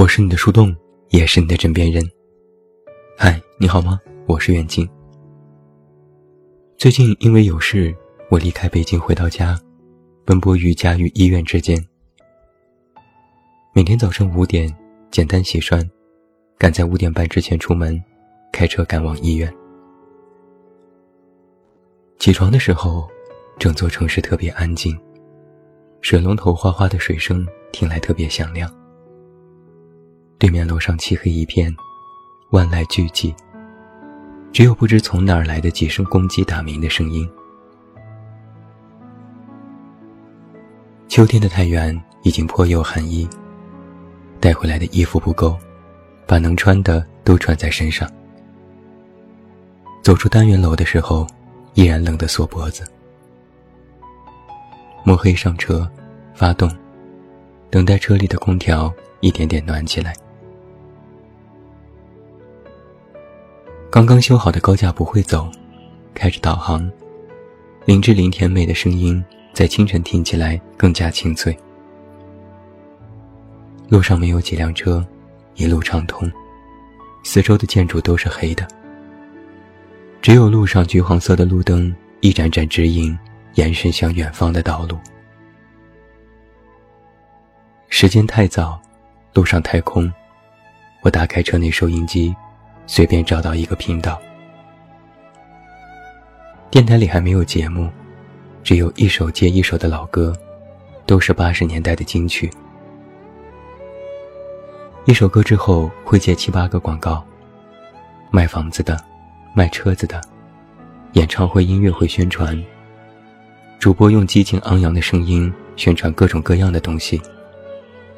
我是你的树洞，也是你的枕边人。嗨，你好吗？我是远近。最近因为有事，我离开北京回到家，奔波于家与医院之间。每天早晨五点，简单洗涮，赶在五点半之前出门，开车赶往医院。起床的时候，整座城市特别安静，水龙头哗哗的水声听来特别响亮。对面楼上漆黑一片，万籁俱寂，只有不知从哪儿来的几声公鸡打鸣的声音。秋天的太原已经颇有寒意，带回来的衣服不够，把能穿的都穿在身上。走出单元楼的时候。依然冷得缩脖子，摸黑上车，发动，等待车里的空调一点点暖起来。刚刚修好的高架不会走，开着导航，林志玲甜美的声音在清晨听起来更加清脆。路上没有几辆车，一路畅通，四周的建筑都是黑的。只有路上橘黄色的路灯一盏盏指引，延伸向远方的道路。时间太早，路上太空，我打开车内收音机，随便找到一个频道。电台里还没有节目，只有一首接一首的老歌，都是八十年代的金曲。一首歌之后会接七八个广告，卖房子的。卖车子的，演唱会、音乐会宣传，主播用激情昂扬的声音宣传各种各样的东西，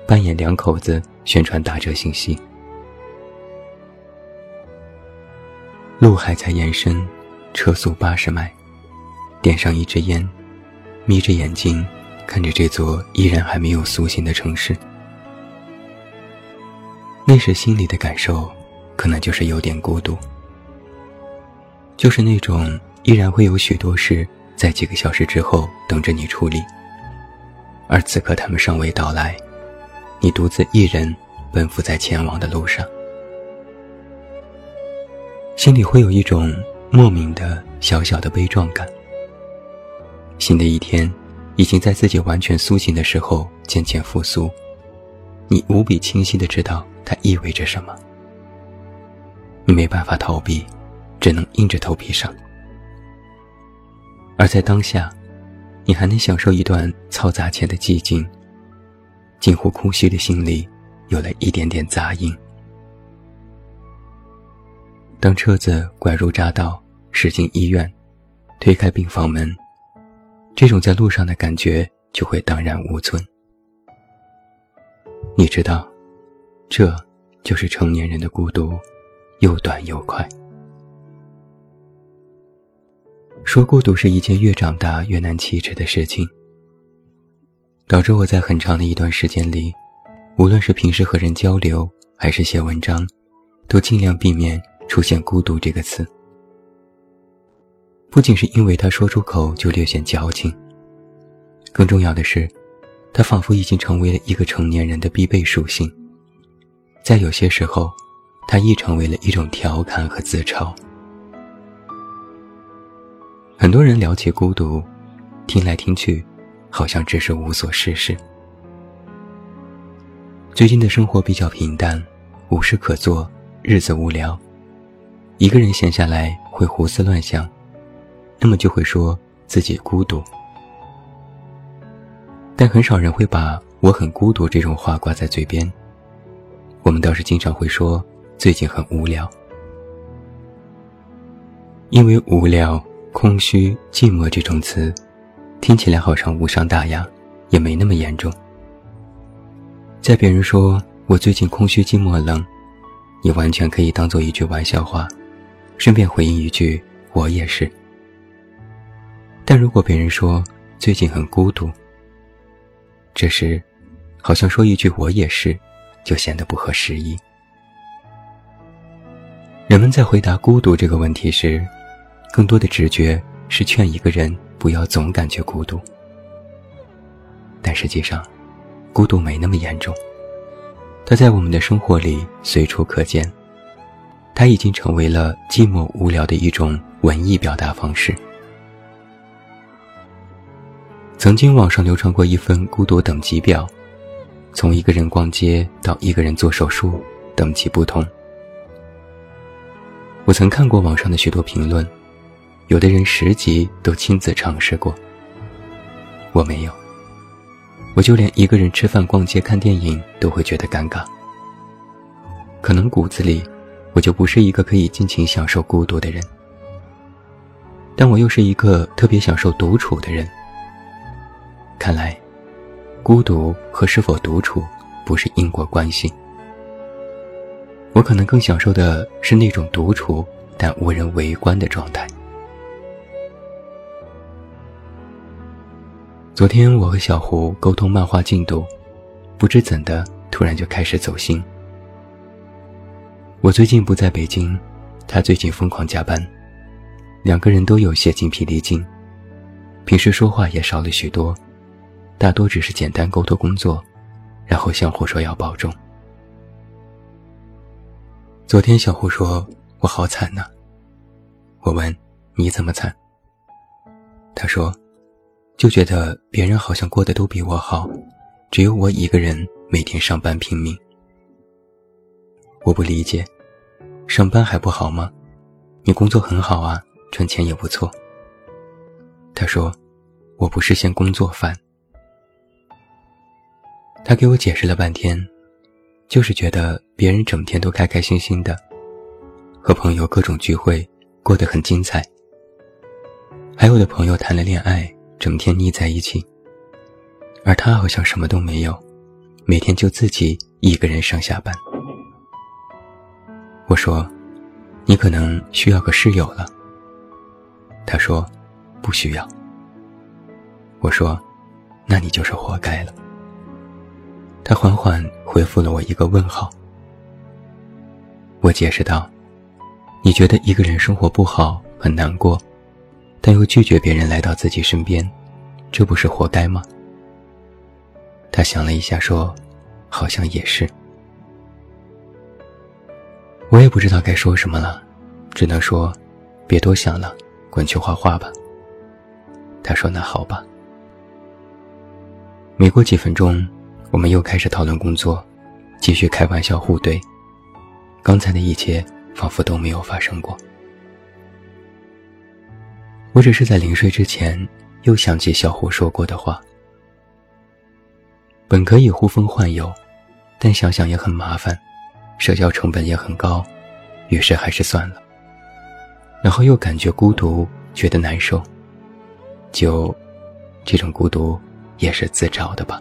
扮演两口子宣传打折信息。路还在延伸，车速八十迈，点上一支烟，眯着眼睛看着这座依然还没有苏醒的城市，那时心里的感受，可能就是有点孤独。就是那种依然会有许多事在几个小时之后等着你处理，而此刻他们尚未到来，你独自一人奔赴在前往的路上，心里会有一种莫名的小小的悲壮感。新的一天已经在自己完全苏醒的时候渐渐复苏，你无比清晰的知道它意味着什么，你没办法逃避。只能硬着头皮上，而在当下，你还能享受一段嘈杂前的寂静。近乎空虚的心里，有了一点点杂音。当车子拐入匝道，驶进医院，推开病房门，这种在路上的感觉就会荡然无存。你知道，这就是成年人的孤独，又短又快。说孤独是一件越长大越难启齿的事情，导致我在很长的一段时间里，无论是平时和人交流还是写文章，都尽量避免出现“孤独”这个词。不仅是因为他说出口就略显矫情，更重要的是，他仿佛已经成为了一个成年人的必备属性，在有些时候，他亦成为了一种调侃和自嘲。很多人聊起孤独，听来听去，好像只是无所事事。最近的生活比较平淡，无事可做，日子无聊，一个人闲下来会胡思乱想，那么就会说自己孤独。但很少人会把我很孤独这种话挂在嘴边。我们倒是经常会说最近很无聊，因为无聊。空虚、寂寞这种词，听起来好像无伤大雅，也没那么严重。在别人说我最近空虚、寂寞、冷，你完全可以当做一句玩笑话，顺便回应一句“我也是”。但如果别人说最近很孤独，这时，好像说一句“我也是”，就显得不合时宜。人们在回答孤独这个问题时，更多的直觉是劝一个人不要总感觉孤独，但实际上，孤独没那么严重。它在我们的生活里随处可见。它已经成为了寂寞无聊的一种文艺表达方式。曾经网上流传过一份孤独等级表，从一个人逛街到一个人做手术，等级不同。我曾看过网上的许多评论，有的人十级都亲自尝试过，我没有。我就连一个人吃饭、逛街、看电影都会觉得尴尬。可能骨子里，我就不是一个可以尽情享受孤独的人。但我又是一个特别享受独处的人。看来，孤独和是否独处不是因果关系。我可能更享受的是那种独处但无人围观的状态。昨天我和小胡沟通漫画进度，不知怎的突然就开始走心。我最近不在北京，他最近疯狂加班，两个人都有些精疲力尽，平时说话也少了许多，大多只是简单沟通工作，然后相互说要保重。昨天小胡说：“我好惨呐。”我问：“你怎么惨？”他说：“就觉得别人好像过得都比我好，只有我一个人每天上班拼命。”我不理解，上班还不好吗？你工作很好啊，赚钱也不错。他说：“我不是嫌工作烦。”他给我解释了半天。就是觉得别人整天都开开心心的，和朋友各种聚会，过得很精彩。还有的朋友谈了恋爱，整天腻在一起，而他好像什么都没有，每天就自己一个人上下班。我说：“你可能需要个室友了。”他说：“不需要。”我说：“那你就是活该了。”他缓缓回复了我一个问号。我解释道：“你觉得一个人生活不好，很难过，但又拒绝别人来到自己身边，这不是活该吗？”他想了一下，说：“好像也是。”我也不知道该说什么了，只能说：“别多想了，滚去画画吧。”他说：“那好吧。”没过几分钟。我们又开始讨论工作，继续开玩笑互怼。刚才的一切仿佛都没有发生过。我只是在临睡之前又想起小胡说过的话：本可以呼风唤友，但想想也很麻烦，社交成本也很高，于是还是算了。然后又感觉孤独，觉得难受，就这种孤独也是自找的吧。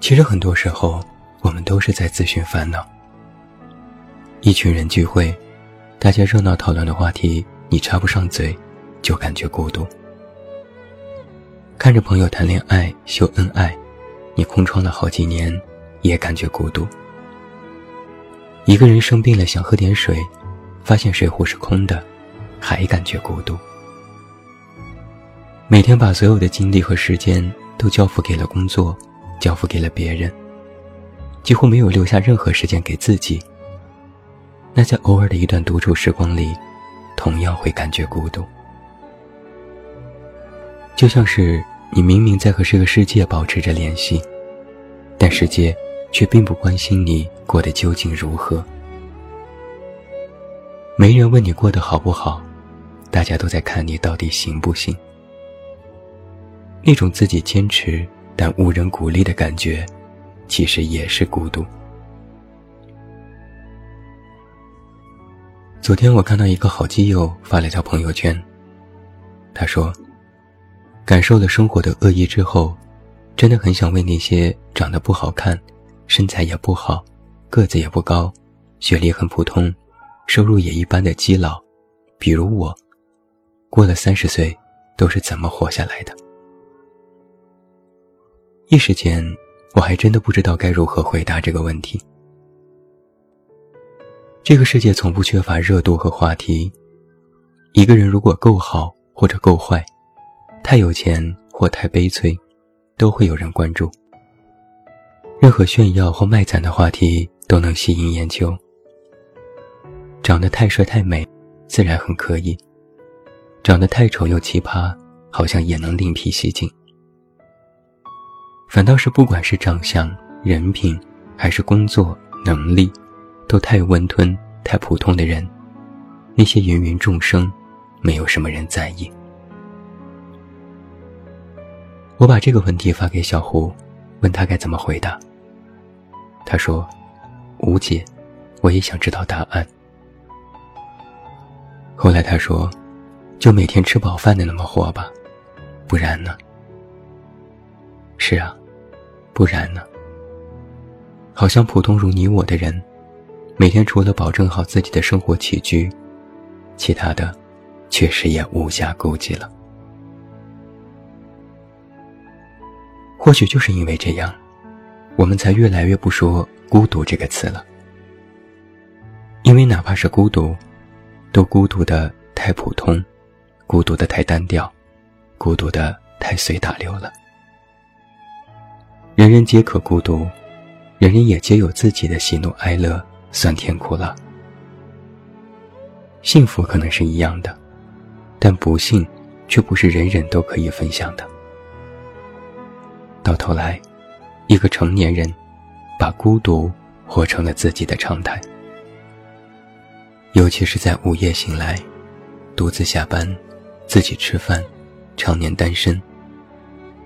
其实很多时候，我们都是在自寻烦恼。一群人聚会，大家热闹讨论的话题，你插不上嘴，就感觉孤独；看着朋友谈恋爱、秀恩爱，你空窗了好几年，也感觉孤独。一个人生病了，想喝点水，发现水壶是空的，还感觉孤独。每天把所有的精力和时间都交付给了工作。交付给了别人，几乎没有留下任何时间给自己。那在偶尔的一段独处时光里，同样会感觉孤独。就像是你明明在和这个世界保持着联系，但世界却并不关心你过得究竟如何。没人问你过得好不好，大家都在看你到底行不行。那种自己坚持。但无人鼓励的感觉，其实也是孤独。昨天我看到一个好基友发了条朋友圈，他说：“感受了生活的恶意之后，真的很想为那些长得不好看、身材也不好、个子也不高、学历很普通、收入也一般的基佬，比如我，过了三十岁都是怎么活下来的。”一时间，我还真的不知道该如何回答这个问题。这个世界从不缺乏热度和话题。一个人如果够好或者够坏，太有钱或太悲催，都会有人关注。任何炫耀或卖惨的话题都能吸引眼球。长得太帅太美，自然很可以；长得太丑又奇葩，好像也能另辟蹊径。反倒是不管是长相、人品，还是工作能力，都太温吞、太普通的人，那些芸芸众生，没有什么人在意。我把这个问题发给小胡，问他该怎么回答。他说：“吴姐，我也想知道答案。”后来他说：“就每天吃饱饭的那么活吧，不然呢？”是啊。不然呢？好像普通如你我的人，每天除了保证好自己的生活起居，其他的，确实也无暇顾及了。或许就是因为这样，我们才越来越不说“孤独”这个词了。因为哪怕是孤独，都孤独的太普通，孤独的太单调，孤独的太随大流了。人人皆可孤独，人人也皆有自己的喜怒哀乐、酸甜苦辣。幸福可能是一样的，但不幸却不是人人都可以分享的。到头来，一个成年人把孤独活成了自己的常态，尤其是在午夜醒来，独自下班，自己吃饭，常年单身，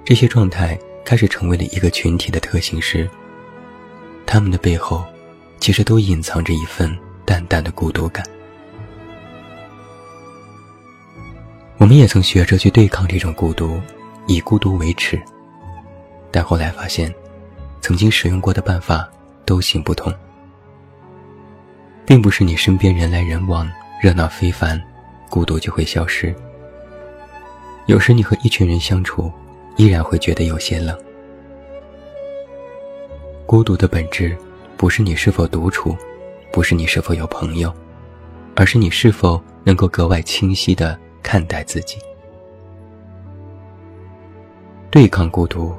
这些状态。开始成为了一个群体的特性时，他们的背后，其实都隐藏着一份淡淡的孤独感。我们也曾学着去对抗这种孤独，以孤独为耻。但后来发现，曾经使用过的办法都行不通。并不是你身边人来人往、热闹非凡，孤独就会消失。有时你和一群人相处。依然会觉得有些冷。孤独的本质，不是你是否独处，不是你是否有朋友，而是你是否能够格外清晰地看待自己。对抗孤独，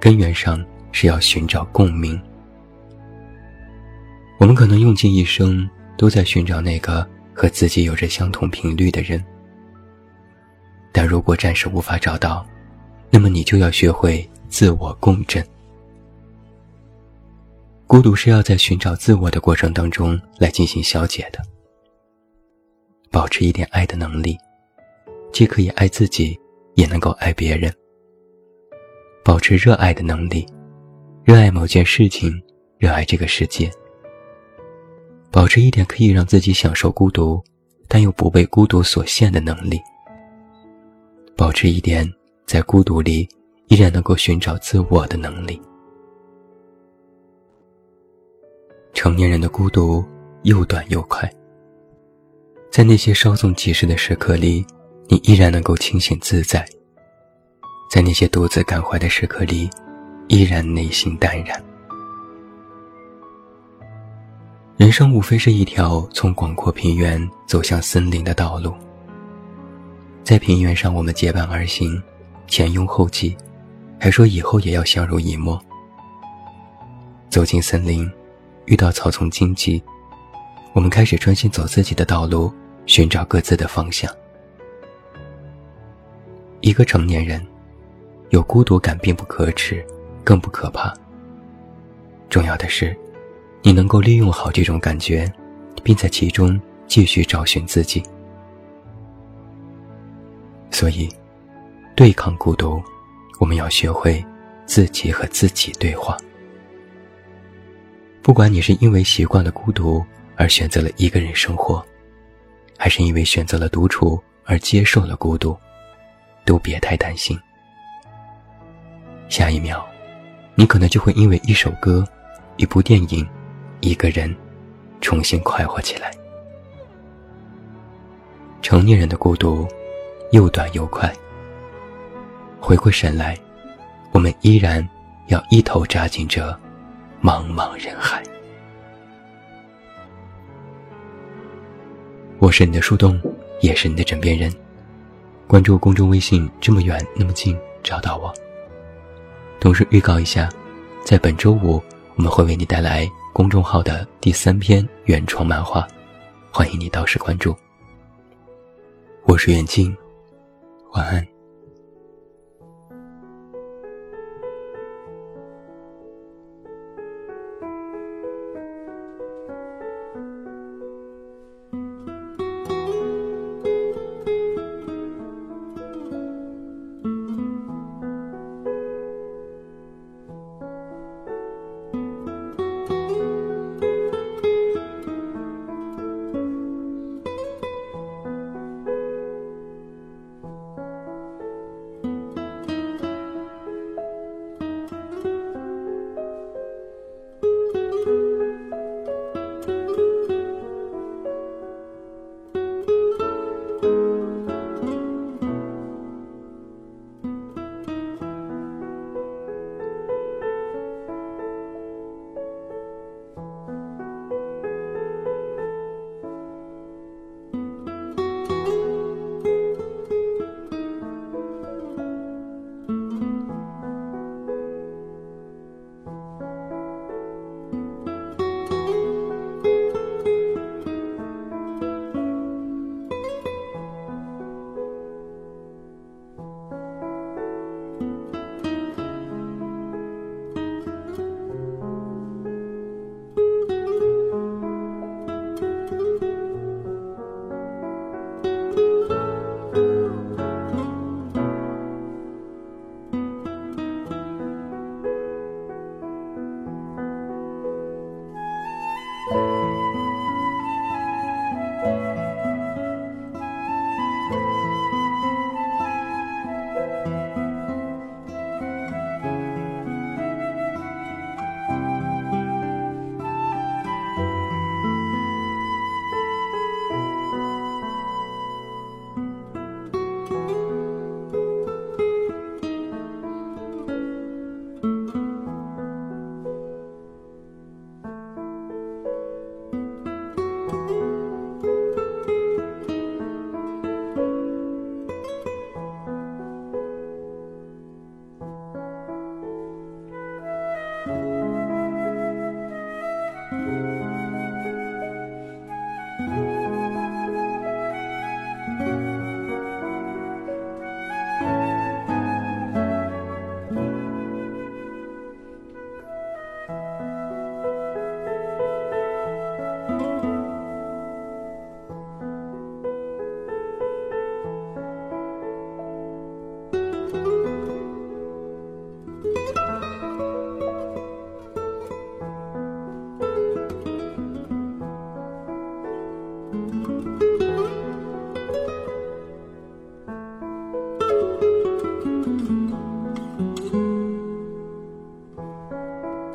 根源上是要寻找共鸣。我们可能用尽一生都在寻找那个和自己有着相同频率的人，但如果暂时无法找到，那么你就要学会自我共振。孤独是要在寻找自我的过程当中来进行消解的。保持一点爱的能力，既可以爱自己，也能够爱别人。保持热爱的能力，热爱某件事情，热爱这个世界。保持一点可以让自己享受孤独，但又不被孤独所限的能力。保持一点。在孤独里，依然能够寻找自我的能力。成年人的孤独又短又快，在那些稍纵即逝的时刻里，你依然能够清醒自在；在那些独自感怀的时刻里，依然内心淡然。人生无非是一条从广阔平原走向森林的道路，在平原上，我们结伴而行。前拥后继，还说以后也要相濡以沫。走进森林，遇到草丛荆棘，我们开始专心走自己的道路，寻找各自的方向。一个成年人，有孤独感并不可耻，更不可怕。重要的是，你能够利用好这种感觉，并在其中继续找寻自己。所以。对抗孤独，我们要学会自己和自己对话。不管你是因为习惯了孤独而选择了一个人生活，还是因为选择了独处而接受了孤独，都别太担心。下一秒，你可能就会因为一首歌、一部电影、一个人，重新快活起来。成年人的孤独，又短又快。回过神来，我们依然要一头扎进这茫茫人海。我是你的树洞，也是你的枕边人。关注公众微信，这么远那么近，找到我。同时预告一下，在本周五我们会为你带来公众号的第三篇原创漫画，欢迎你到时关注。我是袁静，晚安。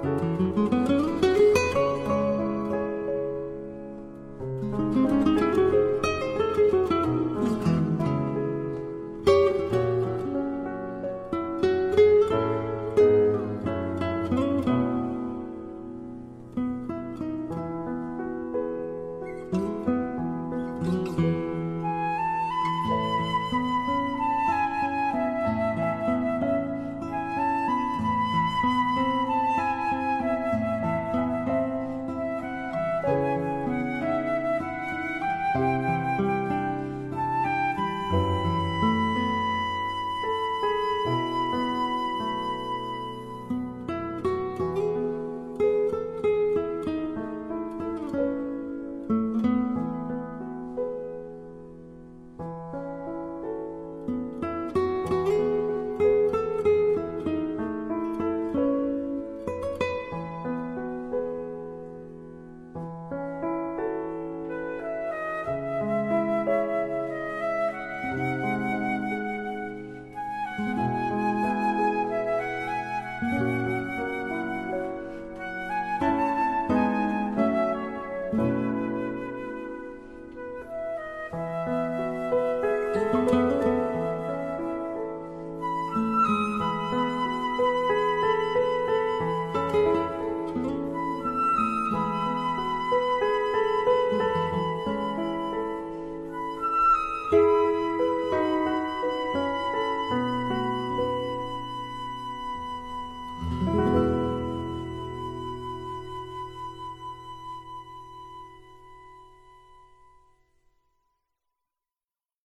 Música